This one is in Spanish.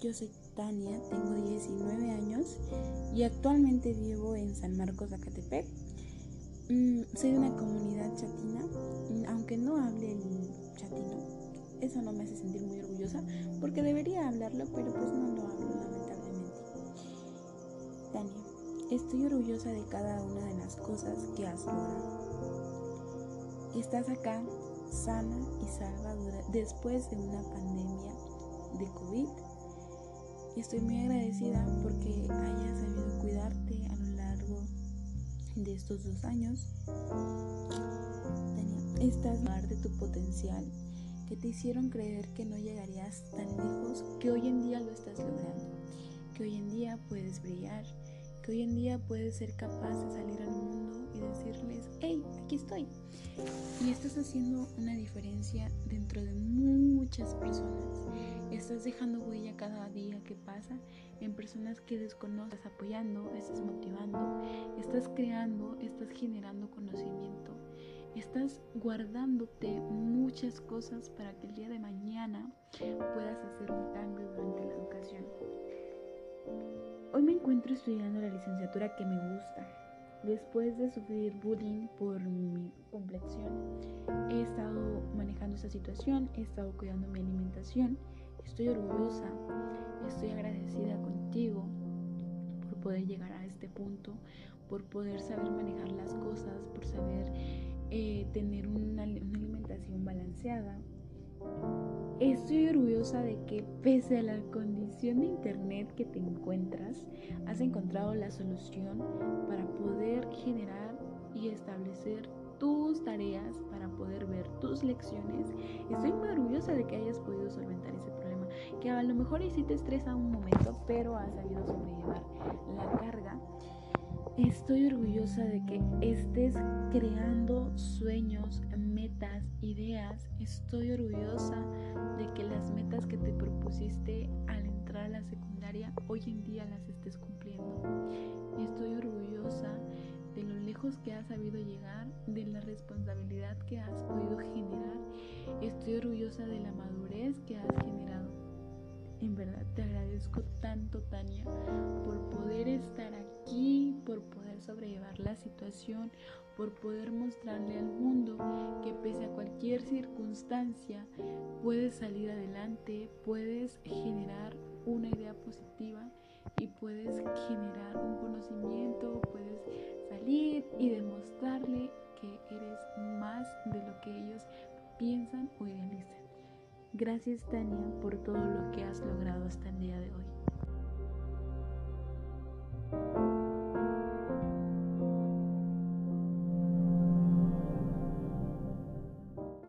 yo soy Tania, tengo 19 años y actualmente vivo en San Marcos, Zacatepec. Mm, soy de una comunidad chatina, mm, aunque no hable el chatino. Eso no me hace sentir muy orgullosa porque debería hablarlo, pero pues no lo hablo lamentablemente. Tania, estoy orgullosa de cada una de las cosas que has logrado. Estás acá sana y salvadora después de una pandemia de COVID. Y estoy muy agradecida porque hayas sabido cuidarte a lo largo de estos dos años. Estás mar de tu potencial que te hicieron creer que no llegarías tan lejos, que hoy en día lo estás logrando, que hoy en día puedes brillar, que hoy en día puedes ser capaz de salir al mundo y decirles, hey, aquí estoy. Y estás haciendo una diferencia dentro de muchas personas. Estás dejando huella cada día que pasa en personas que desconoces, apoyando, estás motivando, estás creando, estás generando conocimiento. Estás guardándote muchas cosas para que el día de mañana puedas hacer un cambio durante la educación. Hoy me encuentro estudiando la licenciatura que me gusta. Después de sufrir bullying por mi complexión, he estado manejando esta situación, he estado cuidando mi alimentación. Estoy orgullosa, estoy agradecida contigo por poder llegar a este punto, por poder saber manejar las cosas, por saber eh, tener una, una alimentación balanceada, Estoy orgullosa de que pese a la condición de internet que te encuentras, has encontrado la solución para poder generar y establecer tus tareas, para poder ver tus lecciones. Estoy muy orgullosa de que hayas podido solventar ese problema, que a lo mejor sí te estresa un momento, pero has sabido sobrellevar la carga. Estoy orgullosa de que estés creando sueños, metas, ideas. Estoy orgullosa de que las metas que te propusiste al entrar a la secundaria hoy en día las estés cumpliendo. Estoy orgullosa de lo lejos que has sabido llegar, de la responsabilidad que has podido generar. Estoy orgullosa de la madurez que has generado. En verdad te agradezco tanto, Tania, por poder estar aquí, por poder sobrellevar la situación, por poder mostrarle al mundo que pese a cualquier circunstancia puedes salir adelante, puedes generar una idea positiva y puedes generar un conocimiento, puedes salir y demostrarle Gracias Tania por todo lo que has logrado hasta el día de hoy.